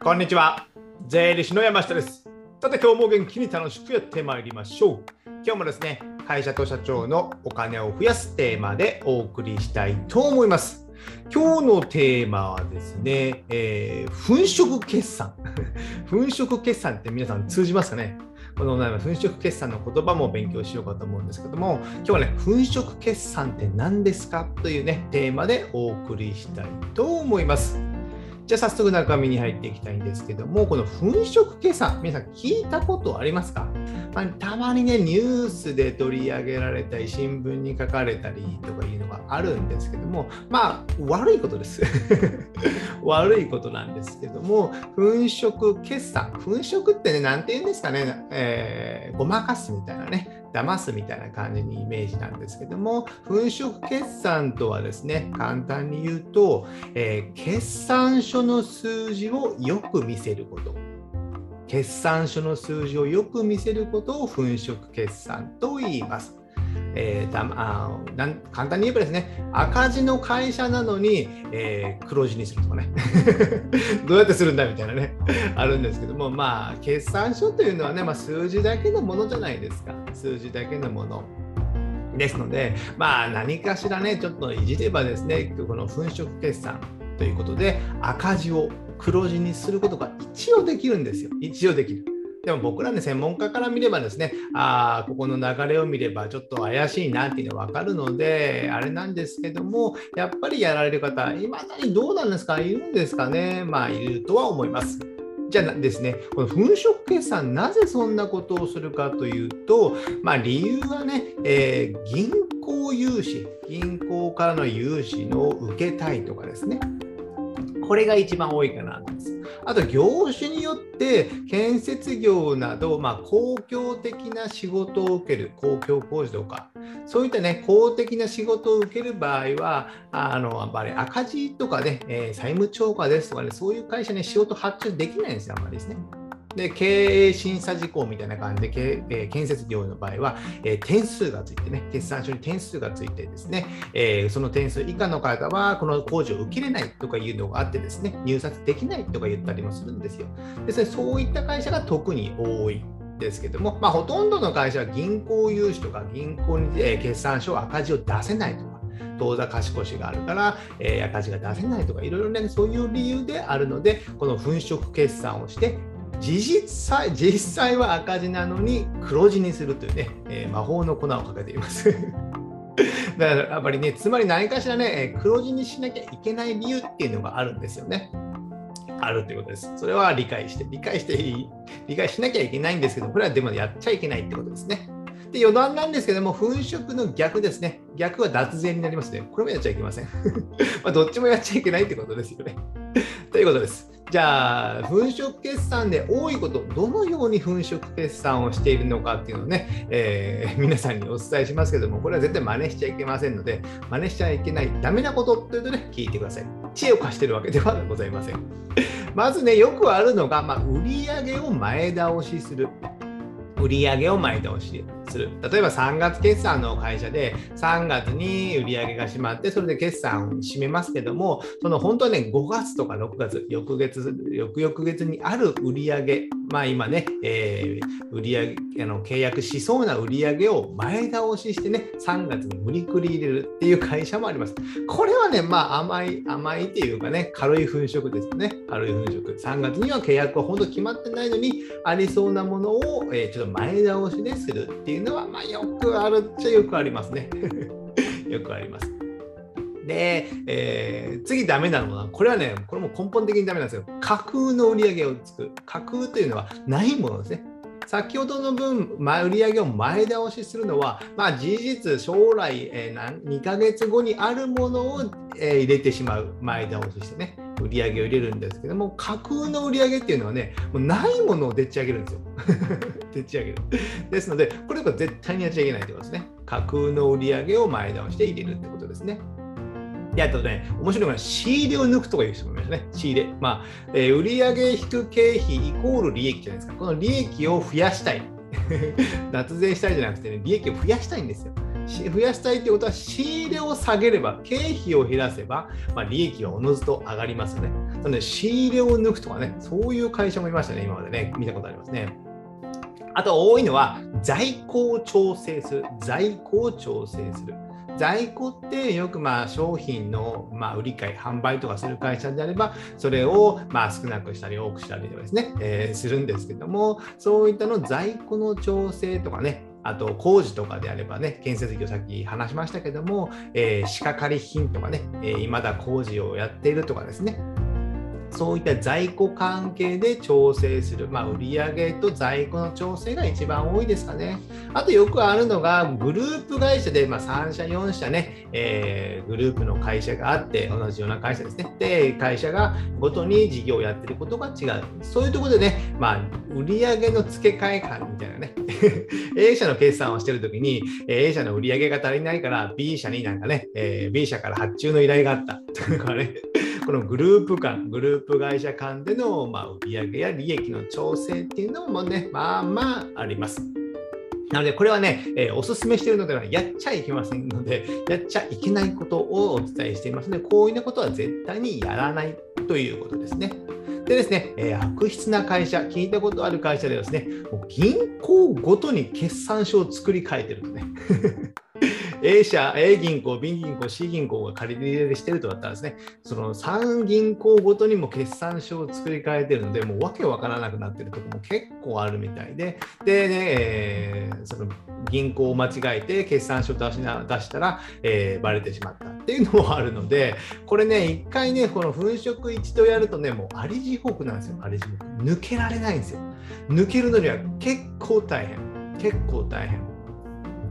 こんにちは。税理士の山下です。さて、今日も元気に楽しくやってまいりましょう。今日もですね、会社と社長のお金を増やすテーマでお送りしたいと思います。今日のテーマはですね、えー粉飾決算。粉飾決算って皆さん通じますかね？この粉飾決算の言葉も勉強しようかと思うんですけども、今日はね、粉飾決算って何ですか？というね、テーマでお送りしたいと思います。じゃあ早速中身に入っていきたいんですけども、この粉飾決算、皆さん聞いたことありますか、まあたまにね、ニュースで取り上げられたり、新聞に書かれたりとかいうのがあるんですけども、まあ、悪いことです。悪いことなんですけども、粉飾決算、粉飾ってね、なんて言うんですかね、えーごまかすみたいなね、騙すみたいな感じにイメージなんですけども、粉飾決算とはですね、簡単に言うと、えー決算書の数字をよく見せること。決算書の数字をよく見せることを粉飾決算と言います。えーだあなん簡単に言えばですね、赤字の会社なのに、えー黒字にするとかね、どうやってするんだみたいなね、あるんですけども、まあ、決算書というのはね、まあ、数字だけのものじゃないですか、数字だけのもの。ですので、まあ、何かしらね、ちょっといじればですね、この粉飾決算ということで、赤字を黒字にすることが一応できるんですよ。一応できる。でも僕らね、専門家から見ればですね、ああ、ここの流れを見ればちょっと怪しいなっていうのが分かるので、あれなんですけども、やっぱりやられる方、いまだにどうなんですか？いるんですかね？まあ、いるとは思います。じゃあですね、この粉飾決算、なぜそんなことをするかというと、まあ、理由はね、えー銀行融資、銀行からの融資の受けたいとかですね、これが一番多いかなと。あと、業種によって建設業など、まあ、公共的な仕事を受ける、公共工事とか、そういったね、公的な仕事を受ける場合は、あのやっぱり赤字とかね、えー債務超過ですとかね、そういう会社に仕事発注できないんですよ、あんまりですね。で経営審査事項みたいな感じで、えー建設業の場合は、えー点数がついてね、決算書に点数がついてですね、えーその点数以下の方は、この工事を受けれないとかいうのがあってですね、入札できないとか言ったりもするんですよ。ですね、そういった会社が特に多い。ですけども、まあ、ほとんどの会社は銀行融資とか銀行に、えー決算書赤字を出せないとか、当座貸し越しがあるから、えー赤字が出せないとか、いろいろね、そういう理由であるので、この粉飾決算をして、実際実際は赤字なのに黒字にするというね、えー魔法の粉をかけています。だからやっぱりね、つまり何かしらね、黒字にしなきゃいけない理由っていうのがあるんですよね。あるということです。それは理解して、理解してい、理解しなきゃいけないんですけど、これはでもやっちゃいけないってことですね。で余談なんですけども、粉飾の逆ですね。逆は脱税になりますね。これもやっちゃいけません。まどっちもやっちゃいけないってことですよね。ということです。じゃあ、粉飾決算で多いこと、どのように粉飾決算をしているのかっていうのをね、えー 皆さんにお伝えしますけども、これは絶対真似しちゃいけませんので、真似しちゃいけないダメなことというとね、聞いてください。知恵を貸してるわけではございません。まずね、よくあるのが、まあ、売上を前倒しする。売上を前倒しする。例えば3月決算の会社で3月に売り上げが閉まって、それで決算を締めますけども、その本当はね、5月とか6月、翌月、翌々月にある売上、まあ今ね、えー売上あの契約しそうな売り上げを前倒ししてね、3月に無理くり入れるっていう会社もあります。これはね、まあ甘い、甘いっていうかね、軽い粉飾ですね。軽い粉飾。3月には契約は本当決まってないのに、ありそうなものを、えーちょっと前倒しでするっていうのは、まあよくあるっちゃよくありますね。よくあります。で、えー次ダメなのは、これはね、これも根本的にダメなんですよ。架空の売り上げを作る。架空というのはないものですね。先ほどの分、まあ、売上を前倒しするのは、まあ、事実、将来、えー2ヶ月後にあるものを、えー入れてしまう、前倒ししてね、売り上げを入れるんですけども、架空の売り上げっていうのはね、もうないものをでっち上げるんですよ。でっち上げる。ですので、これは絶対にやっちゃいけないってことですね。架空の売り上げを前倒して入れるってことですね。で、あとね、面白いのは仕入れを抜くとかいう人もいましたね。仕入れ。まあ、えー売上引く経費イコール利益じゃないですか。この利益を増やしたい。脱税したいじゃなくてね、利益を増やしたいんですよ。増やしたいってことは仕入れを下げれば、経費を減らせば、まあ、利益はおのずと上がりますよね。なので、仕入れを抜くとかね、そういう会社もいましたね、今までね、見たことありますね。あと多いのは在庫を調整する。在庫を調整する。在庫ってよくまあ商品のま売り買い、販売とかする会社であれば、それをまあ少なくしたり多くしたりとかですね、えー、するんですけども、そういったの在庫の調整とかね、あと工事とかであればね、建設業さっき話しましたけども、えー、仕掛かり品とかね、えー、未だ工事をやっているとかですね、そういった在庫関係で調整する、まあ、売上と在庫の調整が一番多いですかね。あとよくあるのが、グループ会社で、まあ、3社、4社ね、えー、グループの会社があって、同じような会社ですね。で、会社がごとに事業をやってることが違う。そういうところでね、まあ、売上の付け替え感みたいなね、A 社の決算をしてるときに、A 社の売上が足りないから B 社になんかね、えー、B 社から発注の依頼があった。とかね、このグループ間、グループ会社間での、まあ、売上や利益の調整っていうのもね、まあまああります。なので、これはね、えー、お勧めしているのではやっちゃいけませんので、やっちゃいけないことをお伝えしていますので、こういうことは絶対にやらないということですね。でですね、えー、悪質な会社、聞いたことある会社ではですね、もう銀行ごとに決算書を作り変えてるとね。A 社、A 銀行、B 銀行、C 銀行が借り入れしてるとだったらですね、その3銀行ごとにも決算書を作り変えてるので、もうわけわからなくなってるところも結構あるみたいで、でね、えー、その銀行を間違えて決算書出しな出したら、えー、バレてしまったっていうのもあるので、これね、一回ね、この粉飾一度やるとね、もうあり地獄なんですよ、あり地獄。抜けられないんですよ。抜けるのには結構大変。結構大変。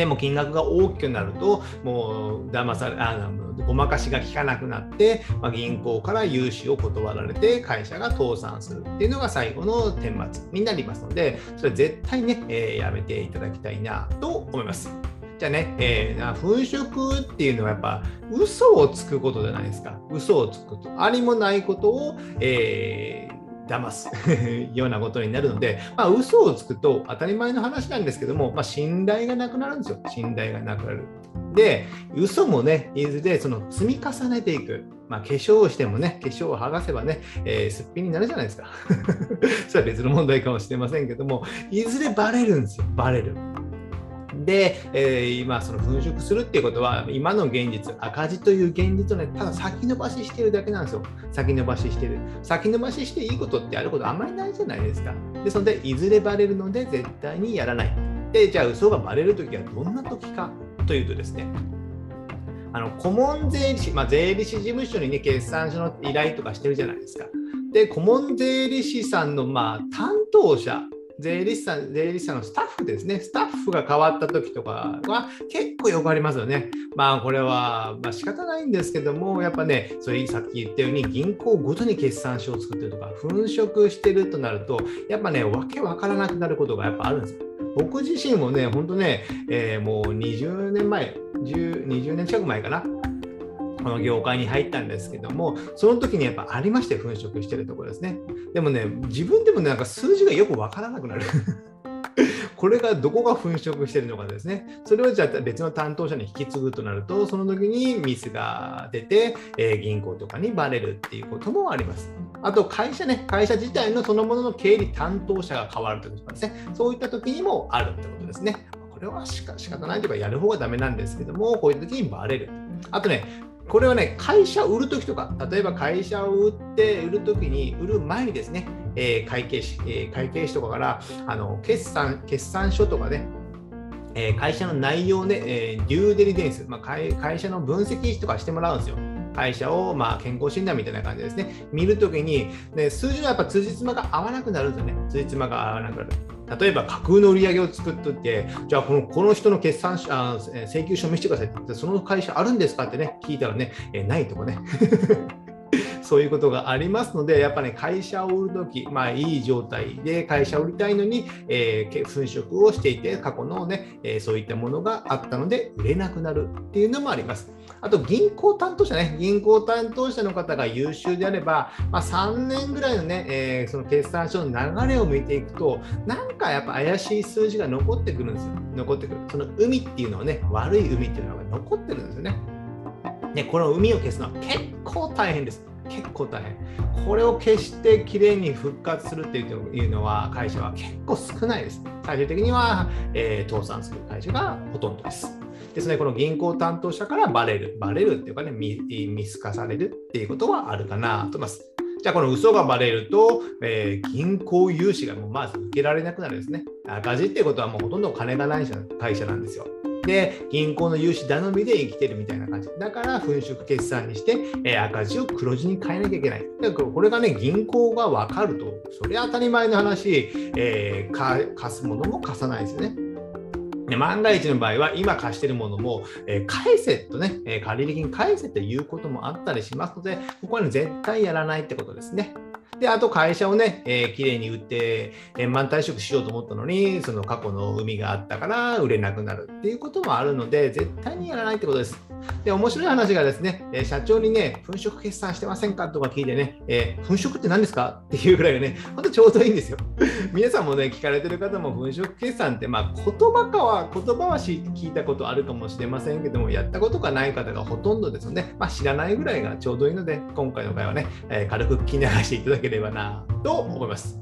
でも金額が大きくなると、もう騙され、あごまかしが効かなくなって、まあ、銀行から融資を断られて、会社が倒産するっていうのが最後の顛末になりますので、それは絶対ね、えー、やめていただきたいなと思います。じゃあね、えー、粉飾っていうのはやっぱ嘘をつくことじゃないですか。嘘をつくと。ありもないことを、えー騙す ようなことになるので、まあ、嘘をつくと当たり前の話なんですけども、まあ、信頼がなくなるんですよ。信頼がなくなる。で、嘘もね、いずれその積み重ねていく。まあ、化粧をしてもね、化粧を剥がせばね、えー、すっぴんになるじゃないですか。それは別の問題かもしれませんけども、いずれバレるんですよ、バレる。で、えー、今、その粉飾するっていうことは、今の現実、赤字という現実をね、ただ先延ばししてるだけなんですよ。先延ばししてる。先延ばししていいことってやることあんまりないじゃないですか。ですので、いずれバレるので、絶対にやらない。で、じゃあ、嘘がバレるときはどんなときかというとですね、あの顧問税理士、まあ、税理士事務所にね、決算書の依頼とかしてるじゃないですか。で、顧問税理士さんの、まあ、担当者税理士さん、税理士さんのスタッフですね、スタッフが変わった時とかは結構よくありますよね。まあこれは、まあ、仕方ないんですけども、やっぱね、それさっき言ったように銀行ごとに決算書を作ってるとか、粉飾してるとなると、やっぱね、わけわからなくなることがやっぱあるんですよ。僕自身もね、本当ね、えー、もう20年前、20年近く前かな、この業界に入ったんですけども、その時にやっぱありまして、粉飾してるところですね。でもね、自分でもなんか数字がよくわからなくなる。これがどこが粉飾してるのかですね。それをじゃあ別の担当者に引き継ぐとなると、その時にミスが出て、えー、銀行とかにバレるっていうこともあります。あと会社ね、会社自体のそのものの経理担当者が変わるということですね。そういった時にもあるってことですね。これはしか仕方ないというか、やる方がダメなんですけども、こういう時にバレる。あとね、これはね、会社を売るときとか、例えば会社を売って売るときに、売る前にですね、えー、会計士、えー、会計士とかからあの決算、決算書とかね、えー、会社の内容で、えー、デューデリデンス、まあ会、会社の分析とかしてもらうんですよ。会社を、まあ、健康診断みたいな感じですね。見るときに、ね、数字のやっぱ辻褄が合わなくなるんですよね。辻褄が合わなくなる。例えば架空の売り上げを作っといて、じゃあこのこの人の決算あ請求書見せてくださいってその会社あるんですかってね、聞いたらね、えないとかね。そういうことがありますので、やっぱね、会社を売るとき、まあ、いい状態で会社を売りたいのに、えー、粉飾をしていて、過去のね、えー、そういったものがあったので、売れなくなるっていうのもあります。あと、銀行担当者ね、銀行担当者の方が優秀であれば、まあ、3年ぐらいのね、えー、その決算書の流れを見ていくと、なんかやっぱ怪しい数字が残ってくるんですよ。残ってくる。その海っていうのはね、悪い海っていうのが残ってるんですよね。ね、この海を消すのは結構大変です。結構大変。これを消してきれいに復活するっていうのは会社は結構少ないです。最終的には、えー、倒産する会社がほとんどです。ですね、この銀行担当者からバレる、バレるっていうかね、見見透かされるっていうことはあるかなと思います。じゃあ、この嘘がバレると、えー、銀行融資がもうまず受けられなくなるんですね。赤字っていうことはもうほとんど金がない会社なんですよ。で、銀行の融資頼みで生きてるみたいな感じ。だから、粉飾決算にして、えー、赤字を黒字に変えなきゃいけない。だからこれがね、銀行が分かると、それ当たり前の話、えー、貸すものも貸さないですよね。で万が一の場合は、今貸してるものも、えー、返せとね、え、借入金返せということもあったりしますので、ここは、ね、絶対やらないってことですね。で、あと会社をね、えー、きれいに売って、円満退職しようと思ったのに、その過去の海があったから売れなくなるっていうこともあるので、絶対にやらないってことです。で、面白い話がですね、え社長にね、粉飾決算してませんかとか聞いてね、えー、粉飾って何ですかっていうぐらいがね、ほんとちょうどいいんですよ。皆さんもね、聞かれてる方も粉飾決算って、まあ、言葉かは、言葉は聞いたことあるかもしれませんけども、やったことがない方がほとんどですので、まあ、知らないぐらいがちょうどいいので、今回の場合はね、えー、軽く聞き流していただけければなと思います。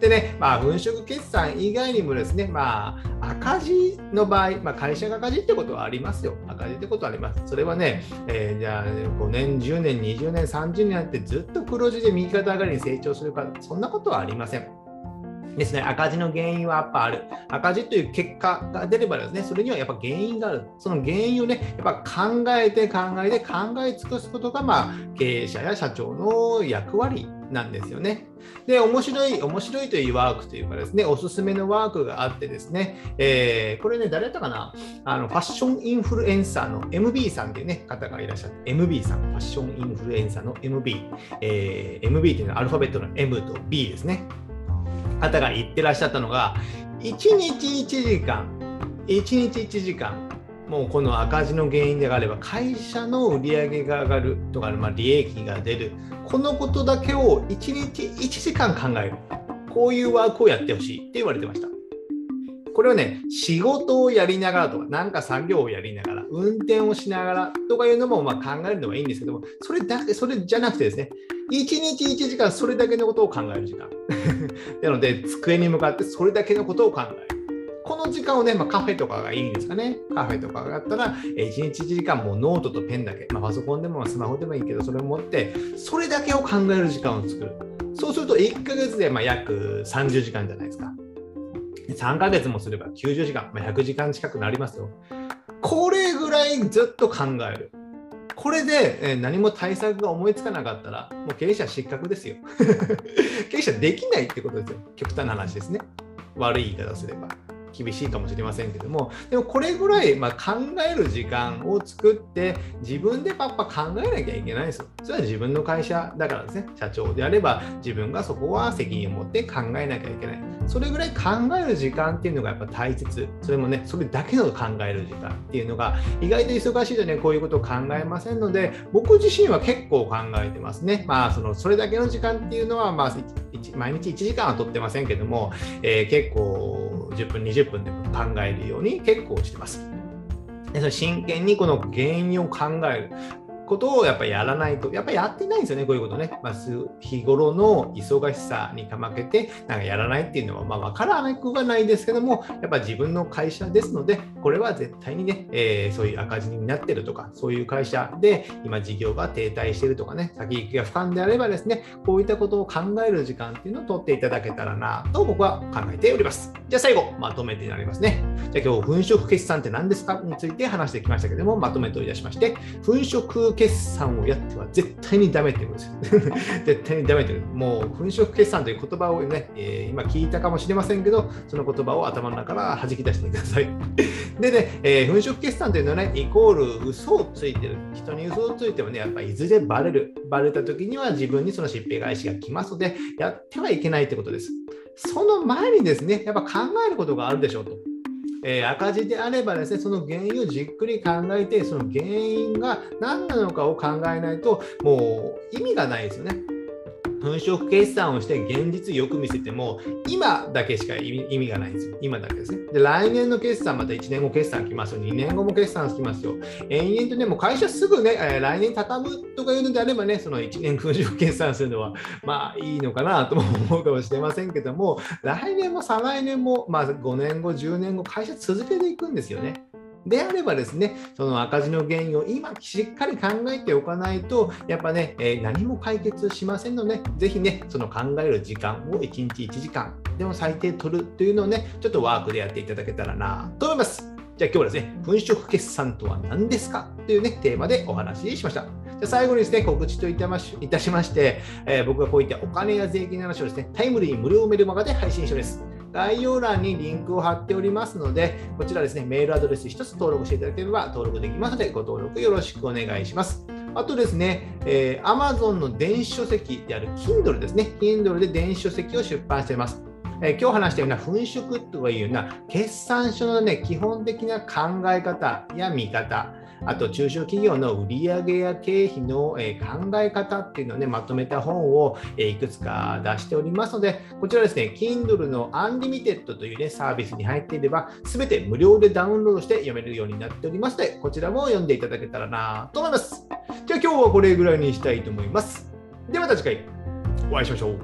でね、まあ、粉飾決算以外にもですね、まあ、赤字の場合、まあ、会社が赤字ってことはありますよ。赤字ってことはあります。それはね、えー、じゃあ5年、10年、20年、30年やってずっと黒字で右肩上がりに成長するか、そんなことはありません。ですね、赤字の原因はやっぱある。赤字という結果が出ればですね、それにはやっぱ原因がある。その原因をね、やっぱ考えて考えて考え尽くすことが、まあ、経営者や社長の役割なんですよね。で、面白い、面白いというワークというかですね、おすすめのワークがあってですね、えー、これね、誰だったかな？あの、ファッションインフルエンサーの MB さんっていうね、方がいらっしゃって、MB さん、ファッションインフルエンサーの MB、えー、MB っていうのはアルファベットの M と B ですね。方が言ってらっしゃったのが、1日1時間、1日1時間、もうこの赤字の原因であれば、会社の売り上げが上がるとか、まあ、利益が出る、このことだけを1日1時間考える、こういうワークをやってほしいって言われてました。これはね、仕事をやりながらとか、なんか作業をやりながら、運転をしながらとかいうのもま考えるのはいいんですけども、それだけ、それじゃなくてですね、1日1時間それだけのことを考える時間。なので、机に向かってそれだけのことを考える。この時間をね、まあ、カフェとかがいいんですかね。カフェとかがあったら、1日1時間もうノートとペンだけ、まあ、パソコンでもスマホでもいいけど、それを持って、それだけを考える時間を作る。そうすると、1ヶ月でま約30時間じゃないですか。3ヶ月もすれば90時間、まあ、100時間近くなりますよ。これぐらいずっと考える。これで、え何も対策が思いつかなかったら、もう経営者失格ですよ。経営者できないってことですよ。極端な話ですね。悪い言い方をすれば。厳しいかもしれませんけどもでもこれぐらい、ま考える時間を作って自分でパッパ考えなきゃいけないですよ。それは自分の会社だからですね社長であれば自分がそこは責任を持って考えなきゃいけない。それぐらい考える時間っていうのがやっぱ大切。それもねそれだけの考える時間っていうのが意外と忙しいとねこういうことを考えませんので僕自身は結構考えてますね。まあそのそれだけの時間っていうのはまあ毎日1時間は取ってませんけども、えー、結構10分20分でも考えるように結構してます。でそれ真剣にこの原因を考える。ことをやっぱりやらないと、やっぱりやってないんですよね、こういうことね。まあ、日頃の忙しさにかまけて、なんかやらないっていうのは、まあ、わからなくはないですけども、やっぱ自分の会社ですので、これは絶対にね、えー、そういう赤字になってるとか、そういう会社で今事業が停滞してるとかね、先行きが不安であればですね、こういったことを考える時間っていうのを取っていただけたらなと僕は考えております。じゃあ最後、まとめてになりますね。じゃあ今日、粉飾決算って何ですかについて話してきましたけども、まとめといたしまして、粉飾決算をやっては絶対にダメってことです。絶対にダメって。もう、粉飾決算という言葉をね、えー、今聞いたかもしれませんけど、その言葉を頭の中から弾き出してください。でね、えー、粉飾決算というのはね、イコール嘘をついてる。人に嘘をついてもね、やっぱいずれバレる。バレた時には自分にその疾病返しが来ますので、やってはいけないってことです。その前にですね、やっぱ考えることがあるでしょうと。えー、赤字であればですね、その原因をじっくり考えて、その原因が何なのかを考えないと、もう意味がないですよね。粉飾決算をして現実よく見せても、今だけしか意味がないんですよ。今だけですね。で、来年の決算、また1年後決算来ますよ。2年後も決算来ますよ。延々とね、もう会社すぐね、えー、来年畳むとかいうのであればね、その1年粉飾決算するのは、まあいいのかなとも思うかもしれませんけども、来年も再来年も、まあ5年後、10年後、会社続けていくんですよね。であればですね、その赤字の原因を今しっかり考えておかないと、やっぱね、えー、何も解決しませんので、ぜひね、その考える時間を1日1時間でも最低取るというのをね、ちょっとワークでやっていただけたらなと思います。じゃあ今日はですね、粉飾決算とは何ですかというね、テーマでお話ししました。じゃ最後にですね、告知といたしまして、えー、僕がこういったお金や税金の話をですね、タイムリー無料メルマガで配信しております。概要欄にリンクを貼っておりますので、こちらですね、メールアドレス1つ登録していただければ登録できますので、ご登録よろしくお願いします。あとですね、えー、Amazon の電子書籍である Kindle ですね。Kindle で電子書籍を出版しています。えー、今日話したような粉飾というような決算書のね、基本的な考え方や見方、あと中小企業の売上や経費の考え方っていうのをね、まとめた本をいくつか出しておりますので、こちらですね、Kindle の Unlimited というね、サービスに入っていれば、すべて無料でダウンロードして読めるようになっておりますので、こちらも読んでいただけたらなと思います。じゃあ今日はこれぐらいにしたいと思います。ではまた次回お会いしましょう。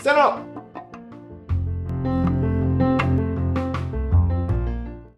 さよなら